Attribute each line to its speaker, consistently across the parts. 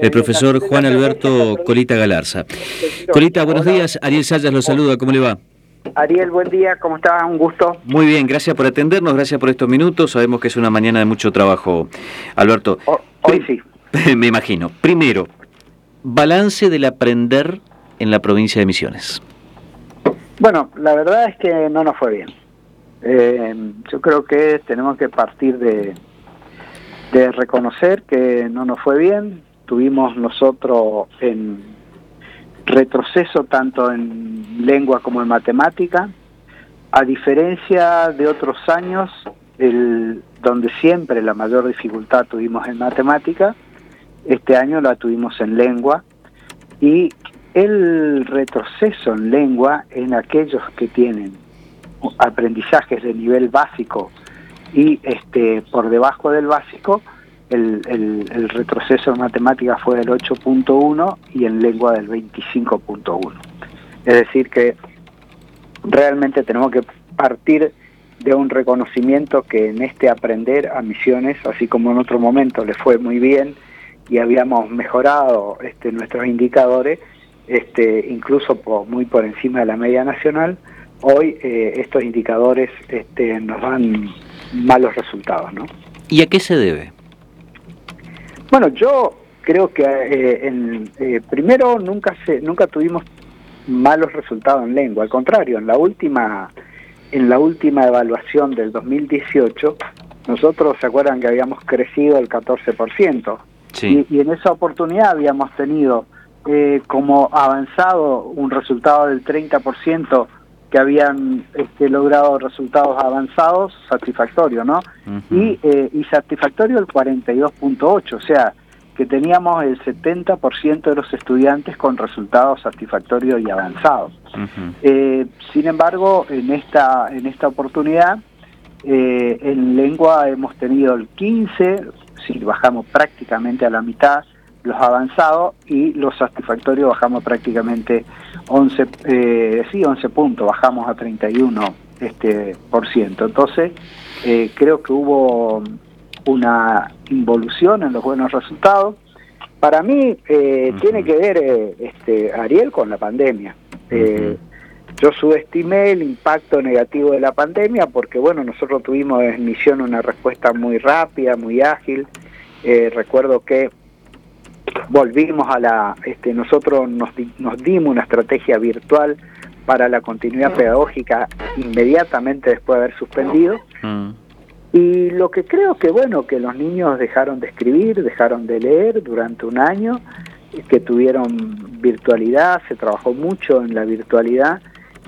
Speaker 1: el profesor Juan Alberto Colita Galarza. Colita, buenos días. Ariel Sayas lo saluda, ¿cómo le va?
Speaker 2: Ariel, buen día, ¿cómo está? Un gusto.
Speaker 1: Muy bien, gracias por atendernos, gracias por estos minutos. Sabemos que es una mañana de mucho trabajo, Alberto.
Speaker 2: hoy sí.
Speaker 1: Me imagino. Primero, balance del aprender en la provincia de Misiones.
Speaker 2: Bueno, la verdad es que no nos fue bien. Eh, yo creo que tenemos que partir de, de reconocer que no nos fue bien. Tuvimos nosotros en retroceso tanto en lengua como en matemática. A diferencia de otros años, el, donde siempre la mayor dificultad tuvimos en matemática, este año la tuvimos en lengua y el retroceso en lengua en aquellos que tienen aprendizajes de nivel básico y este por debajo del básico el, el, retroceso en matemática fue del 8.1 y en lengua del 25.1. Es decir que realmente tenemos que partir de un reconocimiento que en este aprender a misiones, así como en otro momento le fue muy bien y habíamos mejorado este, nuestros indicadores, este, incluso muy por encima de la media nacional, hoy eh, estos indicadores este, nos dan malos resultados. ¿no?
Speaker 1: ¿Y a qué se debe?
Speaker 2: Bueno, yo creo que eh, en, eh, primero nunca se, nunca tuvimos malos resultados en lengua, al contrario, en la última en la última evaluación del 2018 nosotros se acuerdan que habíamos crecido el 14% y, y, en esa oportunidad habíamos tenido eh, como avanzado un resultado del 30% que habían este, logrado resultados avanzados satisfactorios, ¿no? y, eh, y satisfactorio el 42.8, o sea, que teníamos el 70% de los estudiantes con resultados satisfactorios y avanzados. eh, sin embargo, en esta, en esta oportunidad, eh, en lengua hemos tenido el 15, si bajamos prácticamente a la mitad, los avanzados y los satisfactorios bajamos prácticamente 11, eh, sí, 11 puntos, bajamos a 31 este, por ciento. Entonces, eh, creo que hubo una involución en los buenos resultados. Para mí, eh, tiene que ver, este, Ariel, con la pandemia. Yo subestimé el impacto negativo de la pandemia porque, bueno, nosotros tuvimos en misión una respuesta muy rápida, muy ágil. recuerdo que volvimos a la, este, nosotros nos, nos dimos una estrategia virtual para la continuidad pedagógica inmediatamente después de haber suspendido. Mm. Y lo que creo que, bueno, que los niños dejaron de escribir, dejaron de leer durante un año, que tuvieron virtualidad, se trabajó mucho en la virtualidad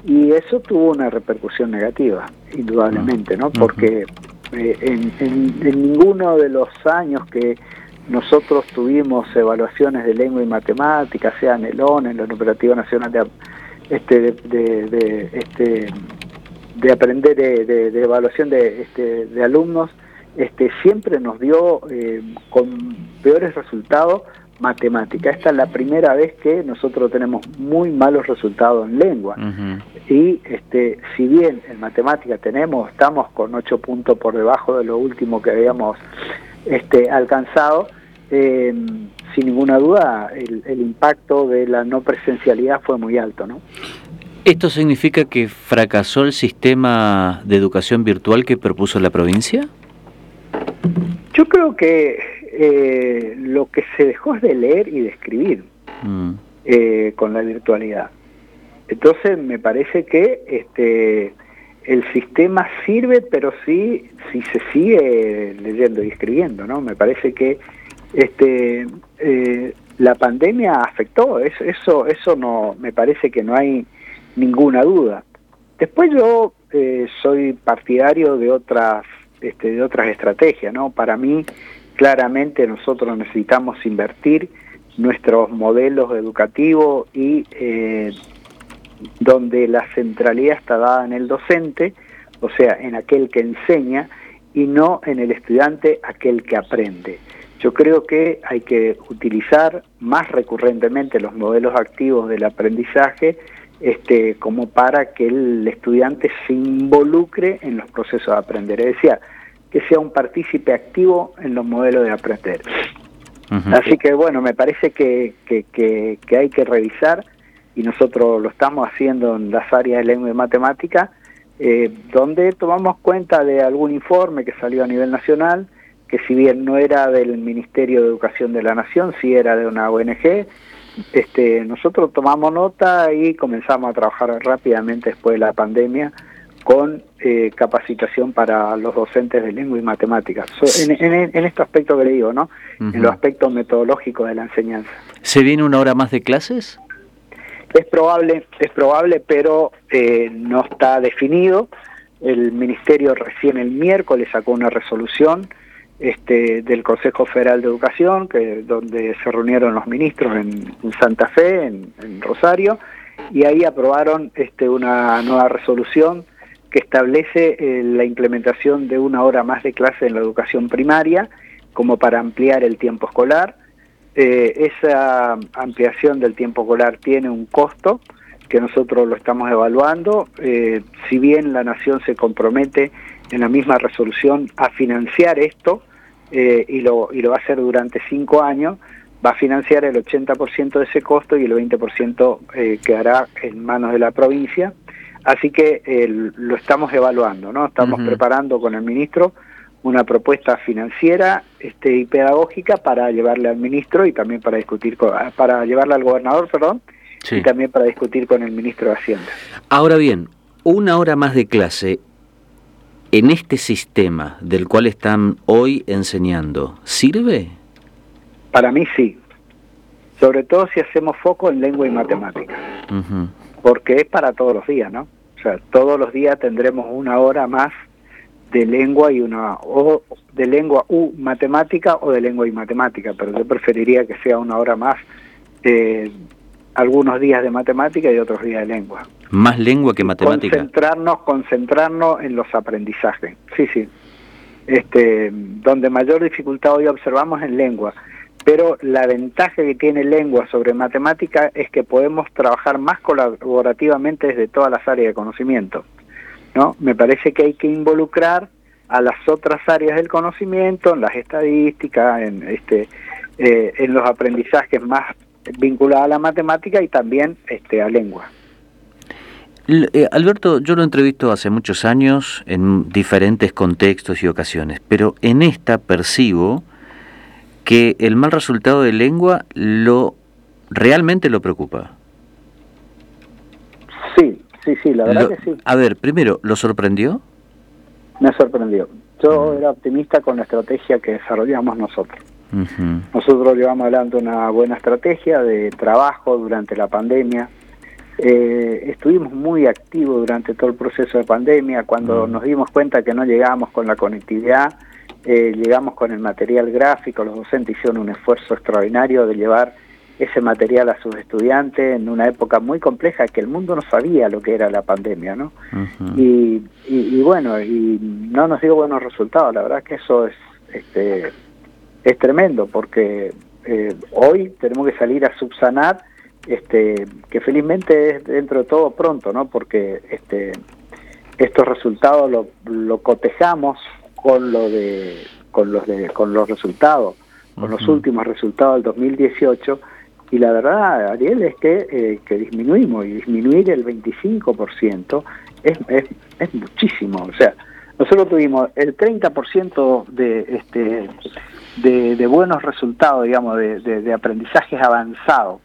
Speaker 2: y eso tuvo una repercusión negativa, indudablemente, ¿no? Porque eh, en, en ninguno de los años que nosotros tuvimos evaluaciones de lengua y matemática, sea en el ON, en la Operativa Nacional de, este, de, este, de aprender, de, evaluación de, este, de alumnos, este, siempre nos dio eh, con peores resultados matemática. Esta es la primera vez que nosotros tenemos muy malos resultados en lengua. Y este, si bien en matemática tenemos, estamos con 8 puntos por debajo de lo último que habíamos este, alcanzado, eh, sin ninguna duda el, impacto de la no presencialidad fue muy alto. ¿no?
Speaker 1: ¿Esto significa que fracasó el sistema de educación virtual que propuso la provincia?
Speaker 2: Yo creo que eh, lo que se dejó es de leer y de escribir mm. eh, con la virtualidad. Entonces me parece que este, el sistema sirve, pero sí si se sigue leyendo y escribiendo, ¿no? Me parece que este, eh, la pandemia afectó, eso, eso, eso no, me parece que no hay ninguna duda. Después yo eh, soy partidario de otras, este, de otras estrategias, ¿no? Para mí, claramente nosotros necesitamos invertir nuestros modelos educativos y eh, donde la centralidad está dada en el docente, o sea, en aquel que enseña, y no en el estudiante, aquel que aprende. Yo creo que hay que utilizar más recurrentemente los modelos activos del aprendizaje este, como para que el estudiante se involucre en los procesos de aprender, es decir, que sea un partícipe activo en los modelos de aprender. Así que bueno, me parece que, que, que, hay que revisar y nosotros lo estamos haciendo en las áreas de lengua y matemática, eh, donde tomamos cuenta de algún informe que salió a nivel nacional, que si bien no era del Ministerio de Educación de la Nación, sí era de una ONG, este, nosotros tomamos nota y comenzamos a trabajar rápidamente después de la pandemia con eh, capacitación para los docentes de lengua y matemáticas. en, este aspecto que le digo, ¿no? En los aspectos metodológicos de la enseñanza.
Speaker 1: ¿Se viene una hora más de clases?
Speaker 2: Es probable, es probable, pero eh, no está definido. El Ministerio recién el miércoles sacó una resolución este, del Consejo Federal de Educación, que donde se reunieron los ministros en, Santa Fe, en, Rosario, y ahí aprobaron este, una nueva resolución que establece eh, la implementación de una hora más de clase en la educación primaria, como para ampliar el tiempo escolar. Eh, esa ampliación del tiempo escolar tiene un costo que nosotros lo estamos evaluando. Eh, si bien la Nación se compromete en la misma resolución a financiar esto, y, lo, y lo va a hacer durante cinco años, va a financiar el 80% de ese costo y el 20% quedará en manos de la provincia Así que eh, lo estamos evaluando, ¿no? Estamos preparando con el ministro una propuesta financiera este, y pedagógica para llevarle al ministro y también para discutir con, ah, para llevarle al gobernador, perdón, y también para discutir con el ministro de Hacienda.
Speaker 1: Ahora bien, una hora más de clase en este sistema del cual están hoy enseñando, ¿sirve?
Speaker 2: Para mí sí, sobre todo si hacemos foco en lengua y matemática porque es para todos los días, ¿no? O sea, todos los días tendremos una hora más de lengua y una o de lengua u matemática o de lengua y matemática, pero yo preferiría que sea una hora más de algunos días de matemática y otros días de lengua.
Speaker 1: Más lengua que matemática.
Speaker 2: Concentrarnos, concentrarnos en los aprendizajes. Sí, sí. Este, donde mayor dificultad hoy observamos en lengua pero la ventaja que tiene lengua sobre matemática es que podemos trabajar más colaborativamente desde todas las áreas de conocimiento. ¿No? Me parece que hay que involucrar a las otras áreas del conocimiento, en las estadísticas, en, este, eh, en los aprendizajes más vinculados a la matemática y también este, a lengua.
Speaker 1: Eh, Alberto, yo lo entrevisto hace muchos años en diferentes contextos y ocasiones, pero en esta percibo que el mal resultado de lengua lo realmente lo preocupa.
Speaker 2: Sí, sí, sí, la verdad que sí.
Speaker 1: A ver, primero, ¿lo sorprendió?
Speaker 2: Me sorprendió. Yo era optimista con la estrategia que desarrollamos nosotros. Nosotros llevamos adelante una buena estrategia de trabajo durante la pandemia. Eh, estuvimos muy activos durante todo el proceso de pandemia. Cuando nos dimos cuenta que no llegábamos con la conectividad, eh, llegamos con el material gráfico, los docentes hicieron un esfuerzo extraordinario de llevar ese material a sus estudiantes en una época muy compleja que el mundo no sabía lo que era la pandemia, ¿no? y, y, bueno, y no nos dio buenos resultados, la verdad que eso es, este, es tremendo, porque eh, hoy tenemos que salir a subsanar, este, que felizmente es dentro de todo pronto, ¿no? Porque este, estos resultados lo, lo cotejamos con lo de con los de con los resultados con los últimos resultados del 2018 y la verdad Ariel es que, eh, que disminuimos y disminuir el 25% es, es, es muchísimo. O sea nosotros tuvimos el 30% de este de, de, buenos resultados digamos de, de, aprendizajes avanzados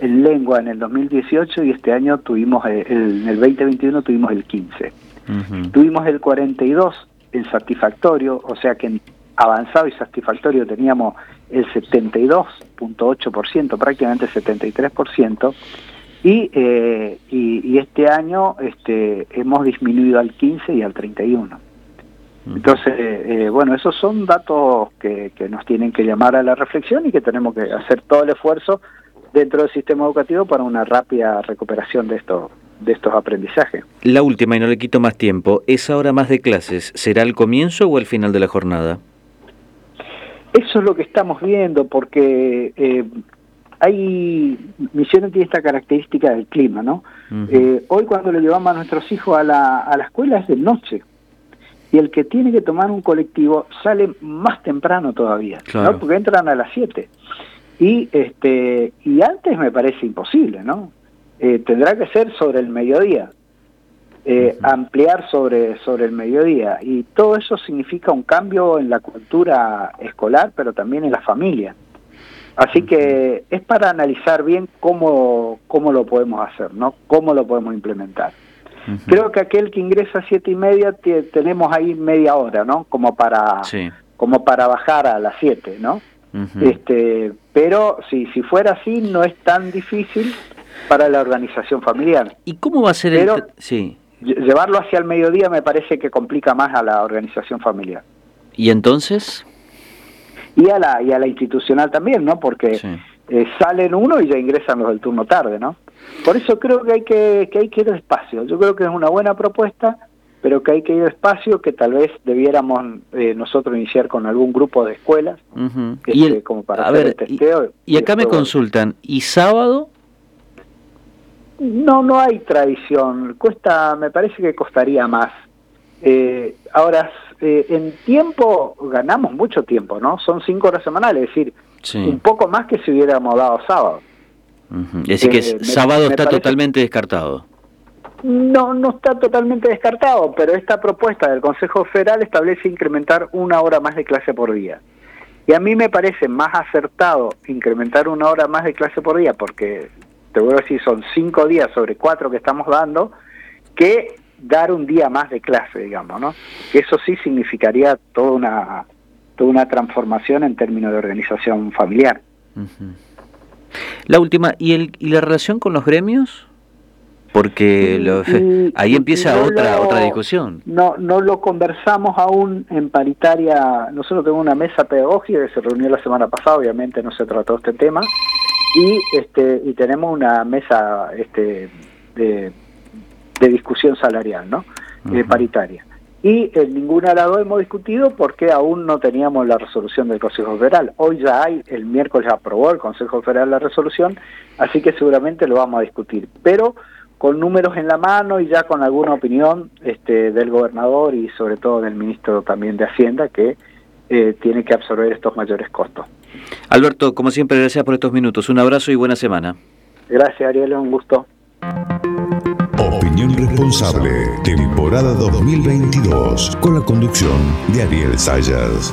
Speaker 2: en lengua en el 2018 y este año tuvimos el, en el 2021 tuvimos el 15 tuvimos el 42 en satisfactorio, o sea que en avanzado y satisfactorio teníamos el 72.8%, prácticamente 73%, y, eh, y, y, este año este, hemos disminuido al 15 y al 31. Entonces, eh, bueno, esos son datos que, que nos tienen que llamar a la reflexión y que tenemos que hacer todo el esfuerzo dentro del sistema educativo para una rápida recuperación de esto, de estos aprendizajes.
Speaker 1: La última, y no le quito más tiempo, ¿esa hora más de clases será el comienzo o el final de la jornada?
Speaker 2: Eso es lo que estamos viendo, porque eh, hay, Misiones tiene esta característica del clima, ¿no? Eh, hoy cuando le llevamos a nuestros hijos a la, a la escuela es de noche, y el que tiene que tomar un colectivo sale más temprano todavía, ¿no? porque entran a las 7. Y, este, y antes me parece imposible, ¿no? Eh, tendrá que ser sobre el mediodía, eh, ampliar sobre, sobre el mediodía. Y todo eso significa un cambio en la cultura escolar, pero también en la familia. Así que es para analizar bien cómo, cómo lo podemos hacer, ¿no? Cómo lo podemos implementar. Creo que aquel que ingresa a siete y media tenemos ahí media hora, ¿no? Como para, como para bajar a las siete, ¿no? este, pero si, si fuera así, no es tan difícil para la organización familiar.
Speaker 1: ¿Y cómo va a ser
Speaker 2: el... Sí. Llevarlo hacia el mediodía me parece que complica más a la organización familiar.
Speaker 1: ¿Y entonces?
Speaker 2: Y a la, y a la institucional también, ¿no? Porque eh, salen uno y ya ingresan los del turno tarde, ¿no? Por eso creo que hay que, que hay que ir despacio. Yo creo que es una buena propuesta, pero que hay que ir despacio, que tal vez debiéramos eh, nosotros iniciar con algún grupo de escuelas,
Speaker 1: y como para hacer el testeo. Y, acá me consultan, ¿y sábado?
Speaker 2: No, no hay tradición. Cuesta, me parece que costaría más. Eh, ahora, eh, en tiempo ganamos mucho tiempo, ¿no? Son cinco horas semanales, es decir, un poco más que si hubiéramos dado sábado.
Speaker 1: Es decir, que eh, sábado está totalmente descartado.
Speaker 2: No, no está totalmente descartado, pero esta propuesta del Consejo Federal establece incrementar una hora más de clase por día. Y a mí me parece más acertado incrementar una hora más de clase por día, porque te voy a decir, son cinco días sobre cuatro que estamos dando, que dar un día más de clase, digamos, ¿no? Que eso sí significaría toda una, toda una transformación en términos de organización familiar.
Speaker 1: La última, ¿y, el, ¿y la relación con los gremios? Porque ahí empieza otra otra discusión.
Speaker 2: No no lo conversamos aún en paritaria. Nosotros tenemos una mesa pedagógica que se reunió la semana pasada, obviamente no se trató este tema y este y tenemos una mesa este de, de discusión salarial, ¿no? Uh paritaria y en ninguna lado hemos discutido porque aún no teníamos la resolución del Consejo Federal. Hoy ya hay, el miércoles aprobó el Consejo Federal la resolución, así que seguramente lo vamos a discutir, pero con números en la mano y ya con alguna opinión este, del gobernador y sobre todo del ministro también de Hacienda que eh, tiene que absorber estos mayores costos.
Speaker 1: Alberto, como siempre, gracias por estos minutos. Un abrazo y buena semana.
Speaker 2: Gracias, Ariel, un gusto.
Speaker 3: Opinión Responsable, temporada 2022, con la conducción de Ariel Sayas.